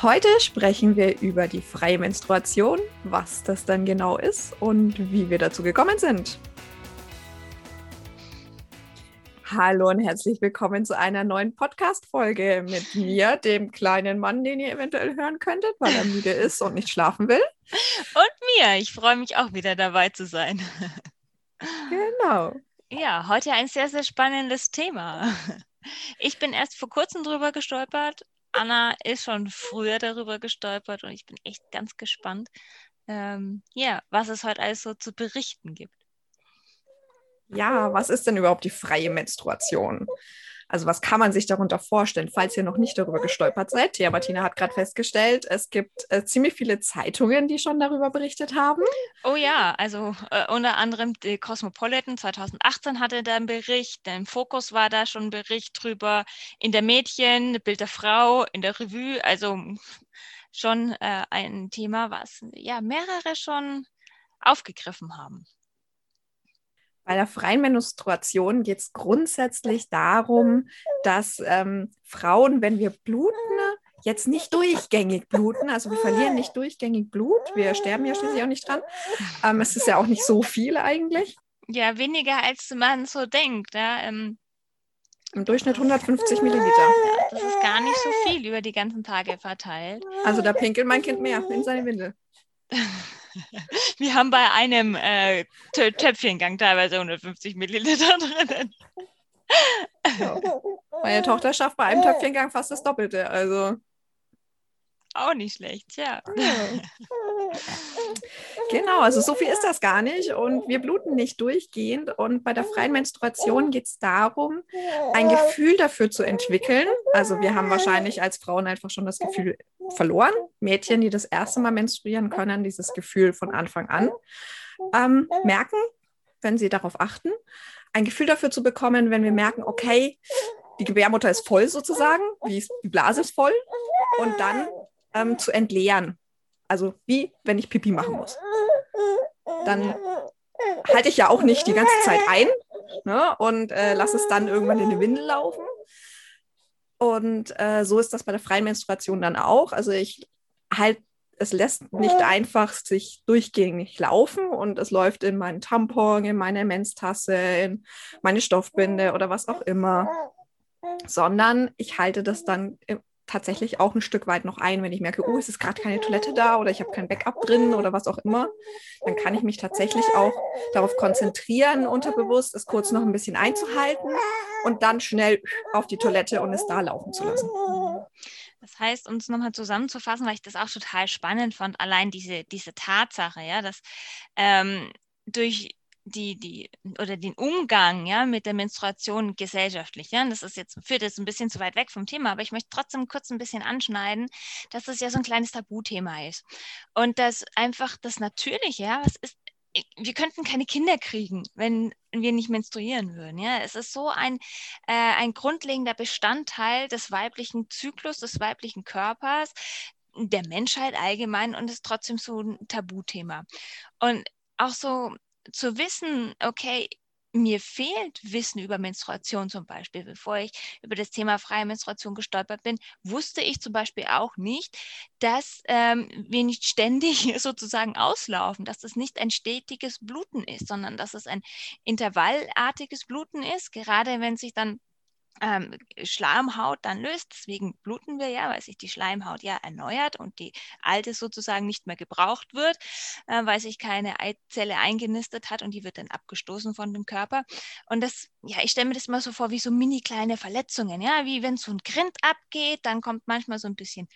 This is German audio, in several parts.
Heute sprechen wir über die freie Menstruation, was das dann genau ist und wie wir dazu gekommen sind. Hallo und herzlich willkommen zu einer neuen Podcast-Folge mit mir, dem kleinen Mann, den ihr eventuell hören könntet, weil er müde ist und nicht schlafen will. Und mir. Ich freue mich auch wieder dabei zu sein. Genau. Ja, heute ein sehr, sehr spannendes Thema. Ich bin erst vor kurzem drüber gestolpert, Anna ist schon früher darüber gestolpert und ich bin echt ganz gespannt, ähm, ja, was es heute alles so zu berichten gibt. Ja, was ist denn überhaupt die freie Menstruation? Also was kann man sich darunter vorstellen, falls ihr noch nicht darüber gestolpert seid? Ja, Martina hat gerade festgestellt, es gibt äh, ziemlich viele Zeitungen, die schon darüber berichtet haben. Oh ja, also äh, unter anderem die Cosmopolitan 2018 hatte da einen Bericht, im Fokus war da schon ein Bericht drüber, in der Mädchen, Bild der Frau, in der Revue, also schon äh, ein Thema, was ja mehrere schon aufgegriffen haben. Bei der freien Menstruation geht es grundsätzlich darum, dass ähm, Frauen, wenn wir bluten, jetzt nicht durchgängig bluten. Also wir verlieren nicht durchgängig Blut. Wir sterben ja schließlich auch nicht dran. Ähm, es ist ja auch nicht so viel eigentlich. Ja, weniger als man so denkt. Ja. Ähm, Im Durchschnitt 150 Milliliter. Ja, das ist gar nicht so viel über die ganzen Tage verteilt. Also da pinkelt mein Kind mehr in seine Windel. Wir haben bei einem äh, Töpfchengang teilweise 150 Milliliter drin. Ja. Meine Tochter schafft bei einem Töpfchengang fast das Doppelte. Also auch nicht schlecht, ja. Genau, also so viel ist das gar nicht und wir bluten nicht durchgehend und bei der freien Menstruation geht es darum, ein Gefühl dafür zu entwickeln. Also wir haben wahrscheinlich als Frauen einfach schon das Gefühl verloren. Mädchen, die das erste Mal menstruieren können, dieses Gefühl von Anfang an ähm, merken, wenn sie darauf achten. Ein Gefühl dafür zu bekommen, wenn wir merken, okay, die Gebärmutter ist voll sozusagen, die Blase ist voll und dann ähm, zu entleeren. Also wie wenn ich Pipi machen muss. Dann halte ich ja auch nicht die ganze Zeit ein ne, und äh, lasse es dann irgendwann in die Windel laufen. Und äh, so ist das bei der freien Menstruation dann auch. Also ich halt, es lässt nicht einfach sich durchgängig laufen und es läuft in meinen Tampon, in meine Menstasse, in meine Stoffbinde oder was auch immer, sondern ich halte das dann tatsächlich auch ein Stück weit noch ein, wenn ich merke, oh, es ist gerade keine Toilette da oder ich habe kein Backup drin oder was auch immer, dann kann ich mich tatsächlich auch darauf konzentrieren, unterbewusst es kurz noch ein bisschen einzuhalten und dann schnell auf die Toilette und es da laufen zu lassen. Das heißt, um es nochmal zusammenzufassen, weil ich das auch total spannend fand, allein diese, diese Tatsache, ja, dass ähm, durch die, die oder den Umgang ja, mit der Menstruation gesellschaftlich. Ja? das ist jetzt, führt jetzt ein bisschen zu weit weg vom Thema, aber ich möchte trotzdem kurz ein bisschen anschneiden, dass das ja so ein kleines Tabuthema ist. Und dass einfach das Natürliche, ja, was ist, wir könnten keine Kinder kriegen, wenn wir nicht menstruieren würden. Ja? Es ist so ein, äh, ein grundlegender Bestandteil des weiblichen Zyklus, des weiblichen Körpers, der Menschheit allgemein und ist trotzdem so ein Tabuthema. Und auch so zu wissen, okay, mir fehlt Wissen über Menstruation zum Beispiel. Bevor ich über das Thema freie Menstruation gestolpert bin, wusste ich zum Beispiel auch nicht, dass ähm, wir nicht ständig sozusagen auslaufen, dass es nicht ein stetiges Bluten ist, sondern dass es ein intervallartiges Bluten ist, gerade wenn sich dann ähm, Schleimhaut dann löst. Deswegen bluten wir ja, weil sich die Schleimhaut ja erneuert und die alte sozusagen nicht mehr gebraucht wird, äh, weil sich keine Eizelle eingenistet hat und die wird dann abgestoßen von dem Körper. Und das, ja, ich stelle mir das mal so vor wie so mini kleine Verletzungen, ja, wie wenn so ein Grind abgeht, dann kommt manchmal so ein bisschen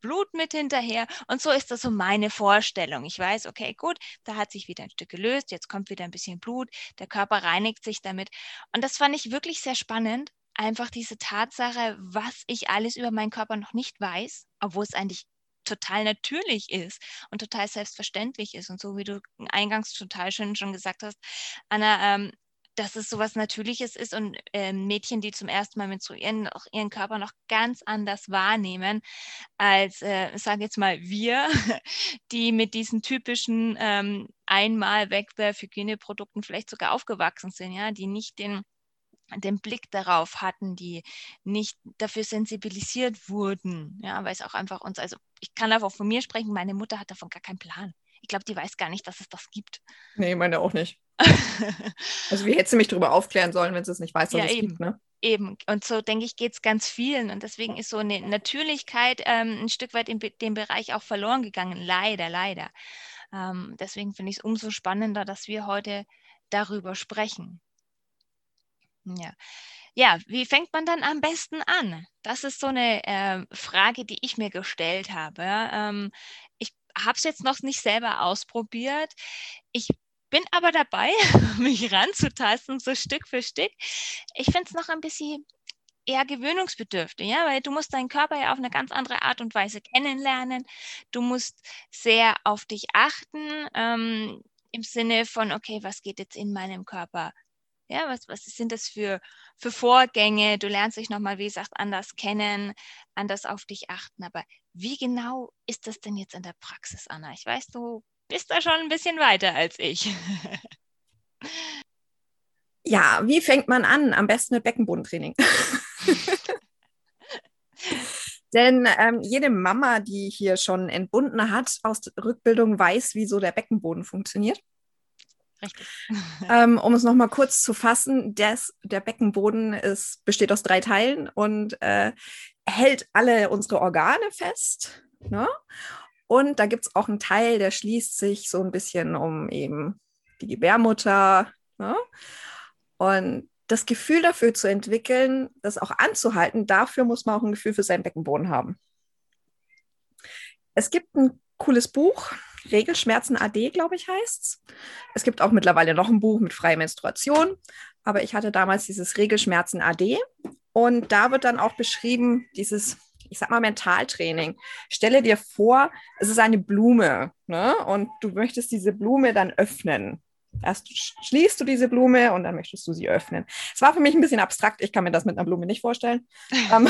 Blut mit hinterher. Und so ist das so meine Vorstellung. Ich weiß, okay, gut, da hat sich wieder ein Stück gelöst, jetzt kommt wieder ein bisschen Blut, der Körper reinigt sich damit. Und das fand ich wirklich sehr spannend, einfach diese Tatsache, was ich alles über meinen Körper noch nicht weiß, obwohl es eigentlich total natürlich ist und total selbstverständlich ist. Und so wie du eingangs total schön schon gesagt hast, Anna, ähm, dass es sowas Natürliches ist und äh, Mädchen, die zum ersten Mal menstruieren, auch ihren Körper noch ganz anders wahrnehmen als, äh, sage jetzt mal, wir, die mit diesen typischen ähm, Einmal-Wegwerf-Hygieneprodukten vielleicht sogar aufgewachsen sind, ja, die nicht den den Blick darauf hatten, die nicht dafür sensibilisiert wurden, ja, weil es auch einfach uns, also ich kann einfach von mir sprechen, meine Mutter hat davon gar keinen Plan. Ich glaube, die weiß gar nicht, dass es das gibt. Nee, meine auch nicht. also wie hätte sie mich darüber aufklären sollen, wenn sie es nicht weiß, dass ja, es eben. gibt, ne? Eben. Und so denke ich, geht es ganz vielen. Und deswegen ist so eine Natürlichkeit ähm, ein Stück weit in dem Bereich auch verloren gegangen. Leider, leider. Ähm, deswegen finde ich es umso spannender, dass wir heute darüber sprechen. Ja. Ja, wie fängt man dann am besten an? Das ist so eine äh, Frage, die ich mir gestellt habe. Ähm, ich habe es jetzt noch nicht selber ausprobiert. Ich bin aber dabei, mich ranzutasten, so Stück für Stück. Ich finde es noch ein bisschen eher gewöhnungsbedürftig, ja, weil du musst deinen Körper ja auf eine ganz andere Art und Weise kennenlernen. Du musst sehr auf dich achten, ähm, im Sinne von, okay, was geht jetzt in meinem Körper? Ja, was, was sind das für, für Vorgänge? Du lernst dich nochmal, wie gesagt, anders kennen, anders auf dich achten. Aber wie genau ist das denn jetzt in der Praxis, Anna? Ich weiß, du bist da schon ein bisschen weiter als ich. Ja, wie fängt man an? Am besten mit Beckenbodentraining. Denn ähm, jede Mama, die hier schon entbunden hat aus der Rückbildung, weiß, wie so der Beckenboden funktioniert. Richtig. ähm, um es nochmal kurz zu fassen, des, der Beckenboden ist, besteht aus drei Teilen und äh, hält alle unsere Organe fest. Ne? Und da gibt es auch einen Teil, der schließt sich so ein bisschen um eben die Gebärmutter. Ne? Und das Gefühl dafür zu entwickeln, das auch anzuhalten, dafür muss man auch ein Gefühl für seinen Beckenboden haben. Es gibt ein cooles Buch, Regelschmerzen AD, glaube ich, heißt es. Es gibt auch mittlerweile noch ein Buch mit freier Menstruation, aber ich hatte damals dieses Regelschmerzen AD und da wird dann auch beschrieben, dieses ich sag mal, Mentaltraining. Stelle dir vor, es ist eine Blume ne? und du möchtest diese Blume dann öffnen. Erst schließt du diese Blume und dann möchtest du sie öffnen. Es war für mich ein bisschen abstrakt. Ich kann mir das mit einer Blume nicht vorstellen. Ähm,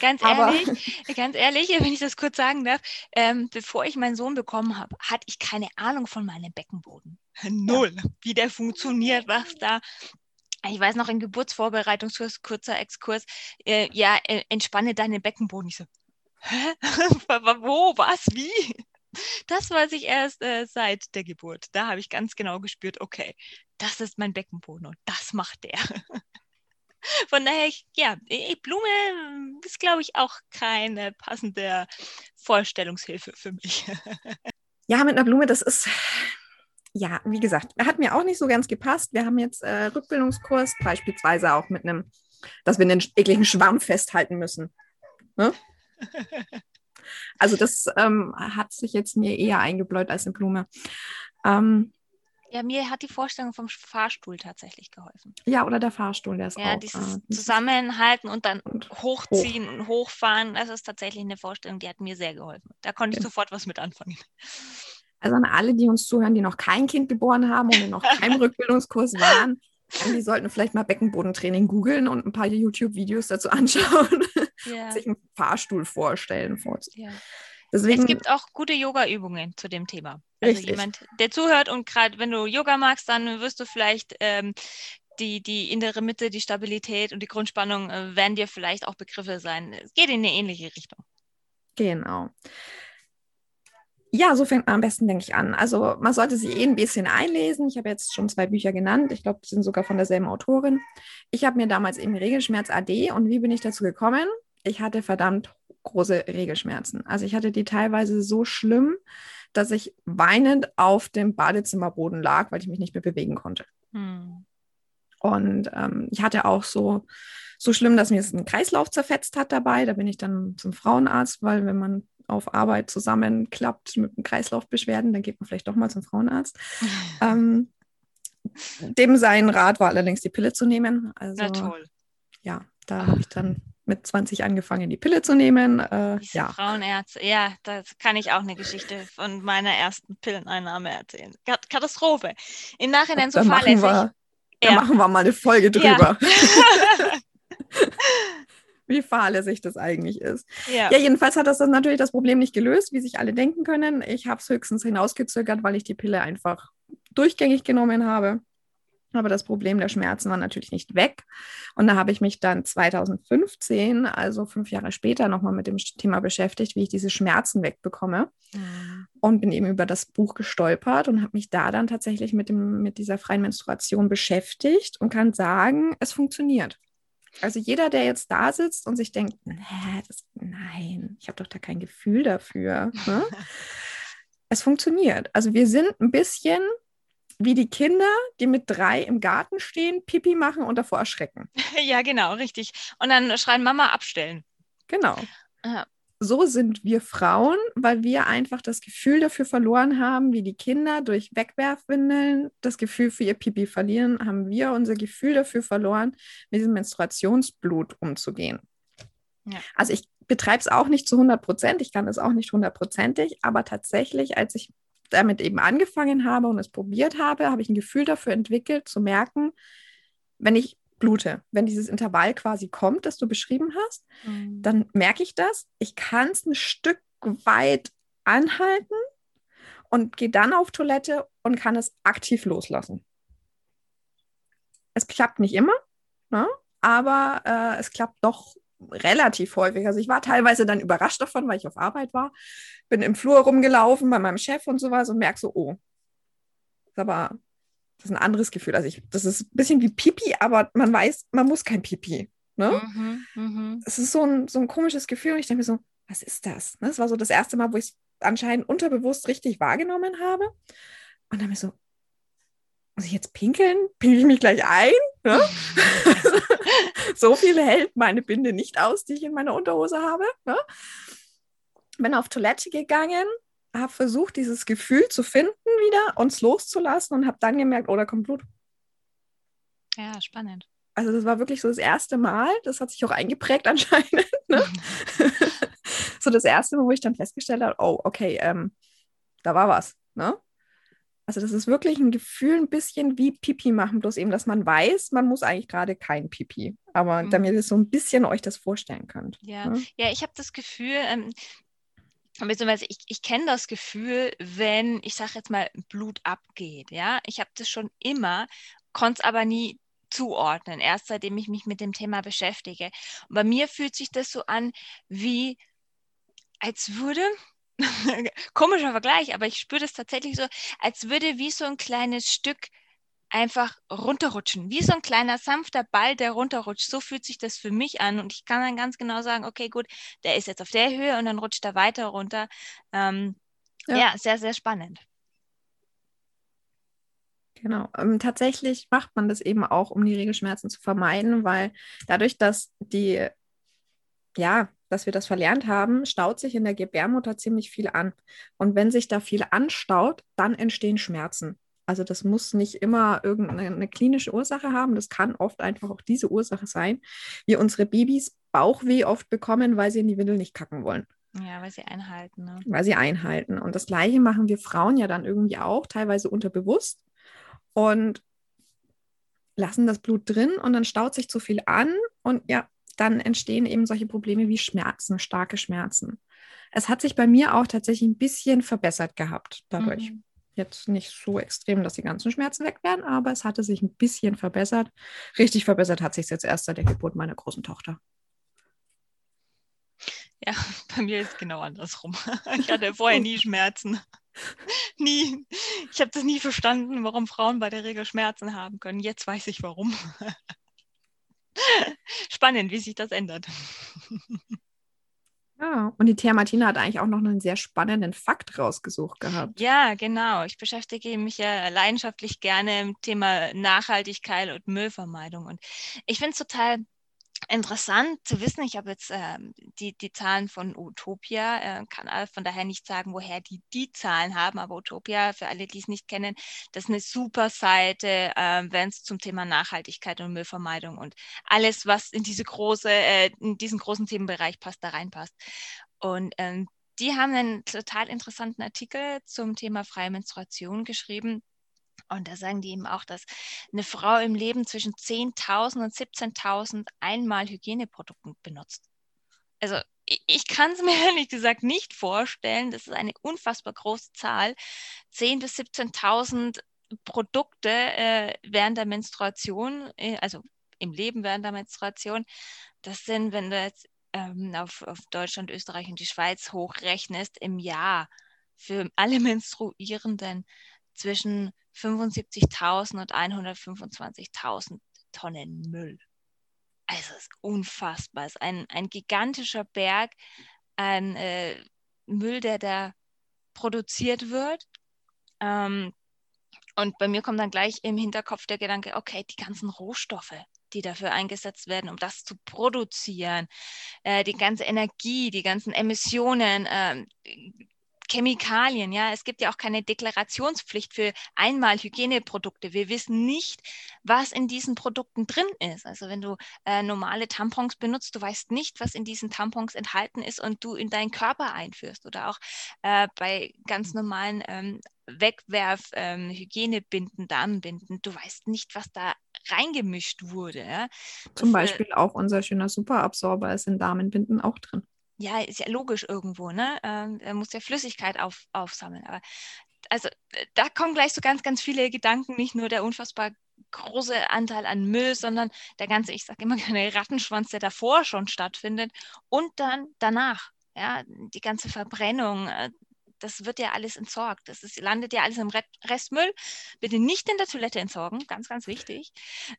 ganz ehrlich, ganz ehrlich, wenn ich das kurz sagen darf, ähm, bevor ich meinen Sohn bekommen habe, hatte ich keine Ahnung von meinem Beckenboden. Null, ja. wie der funktioniert, was da ich weiß noch, im Geburtsvorbereitungskurs, kurzer Exkurs, äh, ja, äh, entspanne deinen Beckenboden. Ich so, hä? Wo, was, wie? Das weiß ich erst äh, seit der Geburt. Da habe ich ganz genau gespürt, okay, das ist mein Beckenboden und das macht der. Von daher, ja, Blume ist, glaube ich, auch keine passende Vorstellungshilfe für mich. Ja, mit einer Blume, das ist, ja, wie gesagt, hat mir auch nicht so ganz gepasst. Wir haben jetzt äh, Rückbildungskurs, beispielsweise auch mit einem, dass wir einen ekligen Schwamm festhalten müssen. Ne? Also das ähm, hat sich jetzt mir eher eingebläut als eine Blume. Ähm, ja, mir hat die Vorstellung vom Fahrstuhl tatsächlich geholfen. Ja, oder der Fahrstuhl, der ist ja, auch. dieses äh, zusammenhalten und dann und hochziehen hoch. und hochfahren, das ist tatsächlich eine Vorstellung, die hat mir sehr geholfen. Da konnte ich sofort was mit anfangen. Also an alle, die uns zuhören, die noch kein Kind geboren haben und noch keinem Rückbildungskurs waren, die sollten vielleicht mal Beckenbodentraining googeln und ein paar YouTube-Videos dazu anschauen, ja. sich einen Fahrstuhl vorstellen. Ja. Deswegen, es gibt auch gute Yoga-Übungen zu dem Thema. Also richtig. jemand, der zuhört und gerade wenn du Yoga magst, dann wirst du vielleicht ähm, die, die innere Mitte, die Stabilität und die Grundspannung äh, werden dir vielleicht auch Begriffe sein. Es geht in eine ähnliche Richtung. Genau. Ja, so fängt man am besten, denke ich, an. Also man sollte sich eh ein bisschen einlesen. Ich habe jetzt schon zwei Bücher genannt. Ich glaube, die sind sogar von derselben Autorin. Ich habe mir damals eben Regelschmerz AD und wie bin ich dazu gekommen? Ich hatte verdammt große Regelschmerzen. Also ich hatte die teilweise so schlimm, dass ich weinend auf dem Badezimmerboden lag, weil ich mich nicht mehr bewegen konnte. Hm. Und ähm, ich hatte auch so, so schlimm, dass mir es einen Kreislauf zerfetzt hat dabei. Da bin ich dann zum Frauenarzt, weil wenn man auf Arbeit zusammenklappt mit Kreislaufbeschwerden, dann geht man vielleicht doch mal zum Frauenarzt. ähm, dem sein Rat war allerdings die Pille zu nehmen. Also, Na toll. Ja, da habe ich dann mit 20 angefangen, die Pille zu nehmen. Äh, ja. Frauenärzte, ja, da kann ich auch eine Geschichte von meiner ersten Pilleneinnahme erzählen. Kat- Katastrophe. Im Nachhinein so da fahrlässig. wir, da machen wir mal eine Folge Ja. wie fahrlässig das eigentlich ist. ja. Ja, jedenfalls hat das dann natürlich das Problem nicht gelöst, wie sich alle denken können. Ich habe es höchstens hinausgezögert, weil ich die Pille einfach durchgängig genommen habe. Aber das Problem der Schmerzen war natürlich nicht weg. Und da habe ich mich dann 2015, also fünf Jahre später, nochmal mit dem Thema beschäftigt, wie ich diese Schmerzen wegbekomme. Mhm. Und bin eben über das Buch gestolpert und habe mich da dann tatsächlich mit, dem, mit dieser freien Menstruation beschäftigt und kann sagen, es funktioniert. Also jeder, der jetzt da sitzt und sich denkt, das, nein, ich habe doch da kein Gefühl dafür. Ne? es funktioniert. Also wir sind ein bisschen wie die Kinder, die mit drei im Garten stehen, Pipi machen und davor erschrecken. ja, genau, richtig. Und dann schreien Mama abstellen. Genau. Ja. So sind wir Frauen, weil wir einfach das Gefühl dafür verloren haben, wie die Kinder durch Wegwerfwindeln das Gefühl für ihr Pipi verlieren, haben wir unser Gefühl dafür verloren, mit diesem Menstruationsblut umzugehen. Ja. Also ich betreibe es auch nicht zu 100 Prozent, ich kann es auch nicht hundertprozentig, aber tatsächlich, als ich damit eben angefangen habe und es probiert habe, habe ich ein Gefühl dafür entwickelt, zu merken, wenn ich blute, wenn dieses Intervall quasi kommt, das du beschrieben hast, Mhm. dann merke ich das. Ich kann es ein Stück weit anhalten und gehe dann auf Toilette und kann es aktiv loslassen. Es klappt nicht immer, ne? aber äh, es klappt doch relativ häufig. Also ich war teilweise dann überrascht davon, weil ich auf Arbeit war, bin im Flur rumgelaufen bei meinem Chef und sowas und merke so, oh, ist aber das ist ein anderes Gefühl. Also ich, das ist ein bisschen wie Pipi, aber man weiß, man muss kein Pipi. Ne? Mhm, mhm. es ist so ein, so ein komisches Gefühl und ich denke mir so, was ist das? Ne? Das war so das erste Mal, wo ich es anscheinend unterbewusst richtig wahrgenommen habe. Und dann mir so, muss ich jetzt pinkeln? Pinkel ich mich gleich ein? Ne? so viel hält meine Binde nicht aus, die ich in meiner Unterhose habe. Ne? Bin auf Toilette gegangen, habe versucht, dieses Gefühl zu finden wieder, uns loszulassen und habe dann gemerkt, oh, da kommt Blut. Ja, spannend. Also das war wirklich so das erste Mal, das hat sich auch eingeprägt anscheinend. Ne? so das erste Mal, wo ich dann festgestellt habe, oh, okay, ähm, da war was. Ne? Also das ist wirklich ein Gefühl, ein bisschen wie Pipi machen, bloß eben, dass man weiß, man muss eigentlich gerade kein Pipi. Aber Mhm. damit ihr so ein bisschen euch das vorstellen könnt. Ja, Ne? ja ich habe das Gefühl, ähm, beziehungsweise ich, ich kenne das Gefühl, wenn, ich sage jetzt mal, Blut abgeht. Ja, ich habe das schon immer, konnte es aber nie zuordnen, erst seitdem ich mich mit dem Thema beschäftige. Und bei mir fühlt sich das so an, wie als würde, komischer Vergleich, aber ich spüre das tatsächlich so, als würde wie so ein kleines Stück einfach runterrutschen, wie so ein kleiner sanfter Ball, der runterrutscht. So fühlt sich das für mich an und ich kann dann ganz genau sagen, okay, gut, der ist jetzt auf der Höhe und dann rutscht er weiter runter. Ähm, Ja. ja. sehr, sehr spannend. Genau. Ähm, tatsächlich macht man das eben auch, um die Regelschmerzen zu vermeiden, weil dadurch, dass die, ja, dass wir das verlernt haben, staut sich in der Gebärmutter ziemlich viel an. Und wenn sich da viel anstaut, dann entstehen Schmerzen. Also das muss nicht immer irgendeine eine klinische Ursache haben. Das kann oft einfach auch diese Ursache sein, wie unsere Babys Bauchweh oft bekommen, weil sie in die Windel nicht kacken wollen Ja, weil sie einhalten. Ne? weil sie einhalten. Und das Gleiche machen wir Frauen ja dann irgendwie auch, teilweise unterbewusst und lassen das Blut drin und dann staut sich zu viel an und ja, dann entstehen eben solche Probleme wie Schmerzen, starke Schmerzen. Es hat sich bei mir auch tatsächlich ein bisschen verbessert gehabt dadurch. Mhm. Jetzt nicht so extrem, dass die ganzen Schmerzen weg wären, aber es hatte sich ein bisschen verbessert. Richtig verbessert hat sich jetzt erst seit der Geburt meiner großen Tochter. Ja, bei mir ist genau andersrum. Ich hatte vorher nie Schmerzen. Nie. Ich habe das nie verstanden, warum Frauen bei der Regel Schmerzen haben können. Jetzt weiß ich warum. Spannend, wie sich das ändert. Ja, und die Thea Martina hat eigentlich auch noch einen sehr spannenden Fakt rausgesucht gehabt. Ja, genau. Ich beschäftige mich ja leidenschaftlich gerne im Thema Nachhaltigkeit und Müllvermeidung. Und ich finde es total interessant zu wissen. Ich habe jetzt äh, die, die Zahlen von Utopia, äh, kann von daher nicht sagen, woher die die Zahlen haben, aber Utopia, für alle, die es nicht kennen, das ist eine super Seite, äh, wenn es zum Thema Nachhaltigkeit und Müllvermeidung und alles, was in diese große, äh, in diesen großen Themenbereich passt, da reinpasst. Und ähm, die haben einen total interessanten Artikel zum Thema freie Menstruation geschrieben und da sagen die eben auch, dass eine Frau im Leben zwischen 10.000 und 17.000 einmal Hygieneprodukte benutzt. Also ich, kann es mir ehrlich gesagt nicht vorstellen. Das ist eine unfassbar große Zahl. 10.000 bis 17.000 Produkte äh, während der Menstruation, äh, also im Leben während der Menstruation. Das sind, wenn du jetzt ähm, auf, auf Deutschland, Österreich und die Schweiz hochrechnest, im Jahr für alle Menstruierenden zwischen 75.000 und 125.000 Tonnen Müll. Also es ist unfassbar. Es ist ein, ein gigantischer Berg an äh, Müll, der da produziert wird. Ähm, und bei mir kommt dann gleich im Hinterkopf der Gedanke, okay, die ganzen Rohstoffe, die dafür eingesetzt werden, um das zu produzieren, äh, die ganze Energie, die ganzen Emissionen, äh, Chemikalien, ja, es gibt ja auch keine Deklarationspflicht für einmal Hygieneprodukte. Wir wissen nicht, was in diesen Produkten drin ist. Also wenn du äh, normale Tampons benutzt, du weißt nicht, was in diesen Tampons enthalten ist und du in deinen Körper einführst. Oder auch äh, bei ganz normalen ähm, Wegwerf, ähm, Hygienebinden, Damenbinden, du weißt nicht, was da reingemischt wurde. Ja? Zum Beispiel äh, auch unser schöner Superabsorber ist in Damenbinden auch drin ja, ist ja logisch irgendwo, ne? Ähm, er muss ja Flüssigkeit auf, aufsammeln. Aber also da kommen gleich so ganz, ganz viele Gedanken, nicht nur der unfassbar große Anteil an Müll, sondern der ganze, ich sage immer gerne Rattenschwanz, der davor schon stattfindet und dann danach, ja, die ganze Verbrennung, äh, das wird ja alles entsorgt. Das ist, landet ja alles im Restmüll. Bitte nicht in der Toilette entsorgen, ganz, ganz wichtig.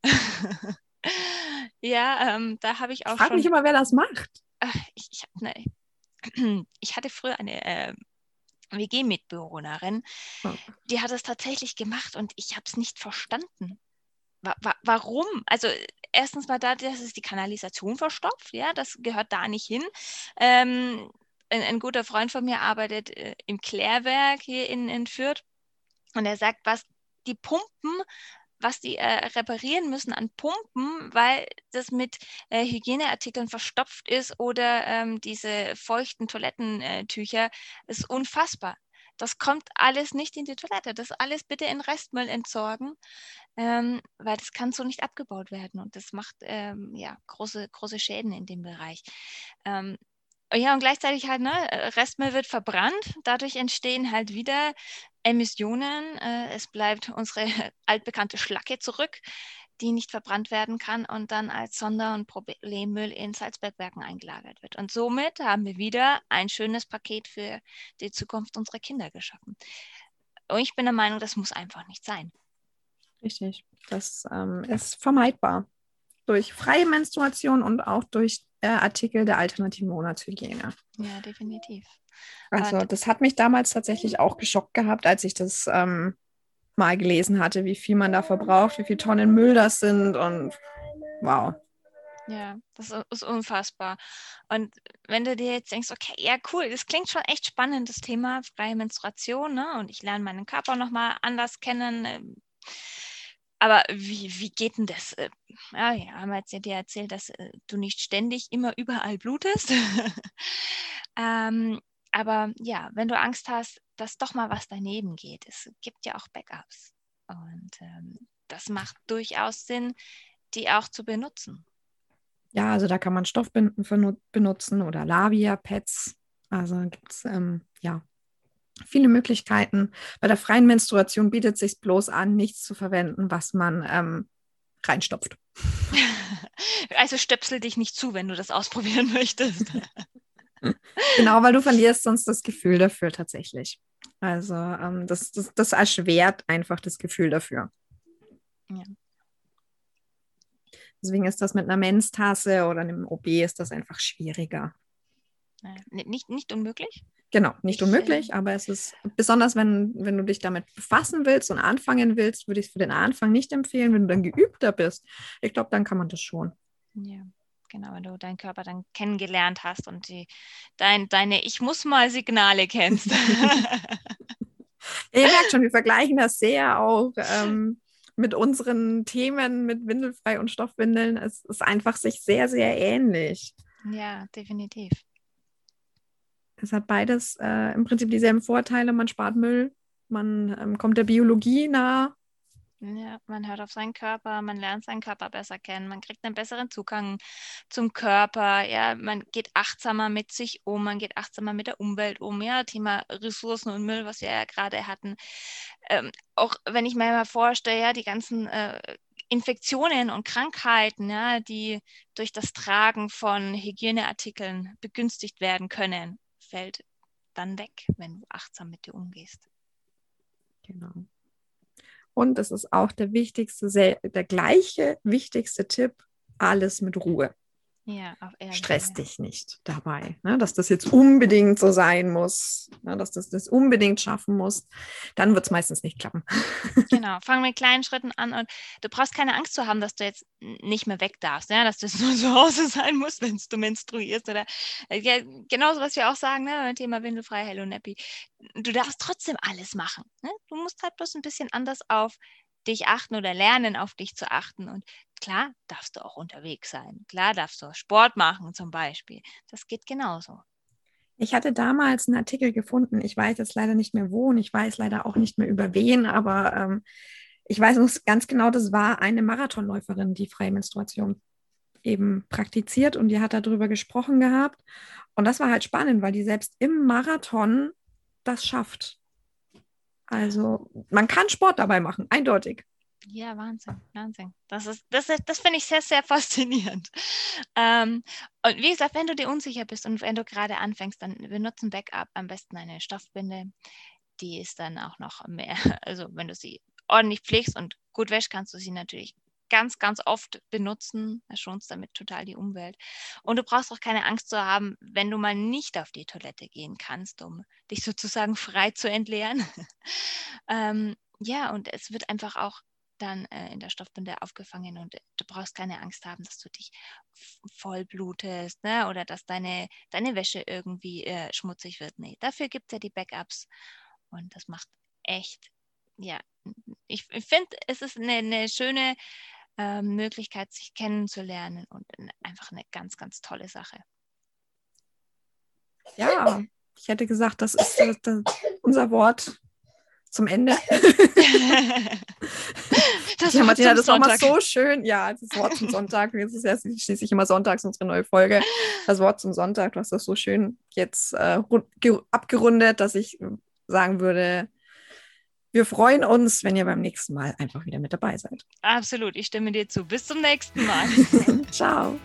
ja, ähm, da habe ich auch. Ich frage mich immer, wer das macht ich, ich, ne, ich hatte früher eine äh, WG-Mitbewohnerin, hm. die hat es tatsächlich gemacht und ich habe es nicht verstanden. Wa wa warum? Also erstens mal da, dass es die Kanalisation verstopft, ja, das gehört da nicht hin. Ähm, ein, ein, guter Freund von mir arbeitet äh, im Klärwerk hier in, in Fürth und er sagt, was die Pumpen was die äh, reparieren müssen an Pumpen, weil das mit äh, Hygieneartikeln verstopft ist oder ähm, diese feuchten Toilettentücher, ist unfassbar. Das kommt alles nicht in die Toilette. Das alles bitte in Restmüll entsorgen, ähm, weil das kann so nicht abgebaut werden und das macht ähm, ja große, große Schäden in dem Bereich. Ähm, ja, und gleichzeitig halt, ne, Restmüll wird verbrannt, dadurch entstehen halt wieder Emissionen. Äh, es bleibt unsere altbekannte Schlacke zurück, die nicht verbrannt werden kann und dann als Sonder- und Problemmüll in Salzbergwerken eingelagert wird. Und somit haben wir wieder ein schönes Paket für die Zukunft unserer Kinder geschaffen. Und ich bin der Meinung, das muss einfach nicht sein. Richtig, das ähm, ist vermeidbar durch freie Menstruation und auch durch äh, Artikel der alternativen Monatshygiene. Ja, definitiv. Also das hat mich damals tatsächlich auch geschockt gehabt, als ich das ähm, mal gelesen hatte, wie viel man da verbraucht, wie viele Tonnen Müll das sind und wow. Ja, das ist unfassbar. Und wenn du dir jetzt denkst, okay, ja, cool, das klingt schon echt spannend, das Thema freie Menstruation, ne? Und ich lerne meinen Körper nochmal anders kennen. Ähm, aber wie, wie geht denn das? Äh, ja, wir haben jetzt ja dir erzählt, dass äh, du nicht ständig immer überall blutest. ähm, aber ja, wenn du Angst hast, dass doch mal was daneben geht, es gibt ja auch Backups. Und ähm, das macht durchaus Sinn, die auch zu benutzen. Ja, also da kann man Stoffbinden benutzen oder Lavia-Pads. Also gibt es ähm, ja viele Möglichkeiten. Bei der freien Menstruation bietet es sich bloß an, nichts zu verwenden, was man ähm, reinstopft. Also stöpsel dich nicht zu, wenn du das ausprobieren möchtest. genau, weil du verlierst sonst das Gefühl dafür tatsächlich. Also ähm, das, das, das erschwert einfach das Gefühl dafür. Ja. Deswegen ist das mit einer Menstasse oder einem OB ist das einfach schwieriger. Nicht, nicht unmöglich? Genau, nicht ich, unmöglich, äh, aber es ist besonders, wenn, wenn du dich damit befassen willst und anfangen willst, würde ich es für den Anfang nicht empfehlen. Wenn du dann geübter bist, ich glaube, dann kann man das schon. Ja Genau, wenn du deinen Körper dann kennengelernt hast und die, dein, deine Ich muss mal Signale kennst. Ihr merkt schon, wir vergleichen das sehr auch ähm, mit unseren Themen mit Windelfrei und Stoffwindeln. Es ist einfach sich sehr, sehr ähnlich. Ja, definitiv. Es hat beides äh, im Prinzip dieselben Vorteile. Man spart Müll, man ähm, kommt der Biologie nah. Ja, man hört auf seinen Körper, man lernt seinen Körper besser kennen, man kriegt einen besseren Zugang zum Körper, ja, man geht achtsamer mit sich um, man geht achtsamer mit der Umwelt um, ja, Thema Ressourcen und Müll, was wir ja gerade hatten. Ähm, auch wenn ich mir mal vorstelle, ja, die ganzen äh, Infektionen und Krankheiten, ja, die durch das Tragen von Hygieneartikeln begünstigt werden können, fällt dann weg, wenn du achtsam mit dir umgehst. Genau. Und es ist auch der wichtigste, der gleiche wichtigste Tipp, alles mit Ruhe. Ja, Stress ja. dich nicht dabei, ne? dass das jetzt unbedingt so sein muss, ne? dass du das unbedingt schaffen musst. Dann wird es meistens nicht klappen. Genau, fang mit kleinen Schritten an und du brauchst keine Angst zu haben, dass du jetzt nicht mehr weg darfst, ja? dass du nur zu Hause sein musst, wenn du menstruierst. Oder äh, ja, genauso, was wir auch sagen, ne? beim Thema Windelfrei, Hello Nappy. Du darfst trotzdem alles machen. Ne? Du musst halt bloß ein bisschen anders auf dich achten oder lernen, auf dich zu achten. Und klar darfst du auch unterwegs sein. Klar darfst du Sport machen zum Beispiel. Das geht genauso. Ich hatte damals einen Artikel gefunden. Ich weiß jetzt leider nicht mehr wo und ich weiß leider auch nicht mehr über wen, aber ähm, ich weiß noch ganz genau, das war eine Marathonläuferin, die freie Menstruation eben praktiziert und die hat darüber gesprochen gehabt. Und das war halt spannend, weil die selbst im Marathon das schafft. Also man kann Sport dabei machen, eindeutig. Ja, Wahnsinn, Wahnsinn. Das, das, das finde ich sehr, sehr faszinierend. Ähm, und wie gesagt, wenn du dir unsicher bist und wenn du gerade anfängst, dann benutze ein Backup, am besten eine Stoffbinde. Die ist dann auch noch mehr, also wenn du sie ordentlich pflegst und gut wäschst, kannst du sie natürlich ganz, ganz oft benutzen. Da schonst damit total die Umwelt. Und du brauchst auch keine Angst zu haben, wenn du mal nicht auf die Toilette gehen kannst, um dich sozusagen frei zu entleeren. ähm, ja, und es wird einfach auch dann äh, in der Stoffbinde aufgefangen und du brauchst keine Angst haben, dass du dich voll blutest ne? oder dass deine, deine Wäsche irgendwie äh, schmutzig wird. Nee, dafür gibt es ja die Backups und das macht echt, ja, ich, ich finde, es ist eine, eine schöne äh, Möglichkeit, sich kennenzulernen und einfach eine ganz, ganz tolle Sache. Ja, ich hätte gesagt, das ist das, das, unser Wort zum Ende. das ja, Martina, das war mal so schön. Ja, das Wort zum Sonntag. Jetzt ist ja schließlich immer sonntags unsere neue Folge. Das Wort zum Sonntag, du hast das so schön jetzt äh, abgerundet, dass ich sagen würde, wir freuen uns, wenn ihr beim nächsten Mal einfach wieder mit dabei seid. Absolut, ich stimme dir zu. Bis zum nächsten Mal. Ciao.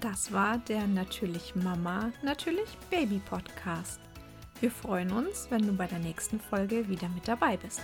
Das war der Natürlich Mama, Natürlich Baby Podcast. Wir freuen uns, wenn du bei der nächsten Folge wieder mit dabei bist.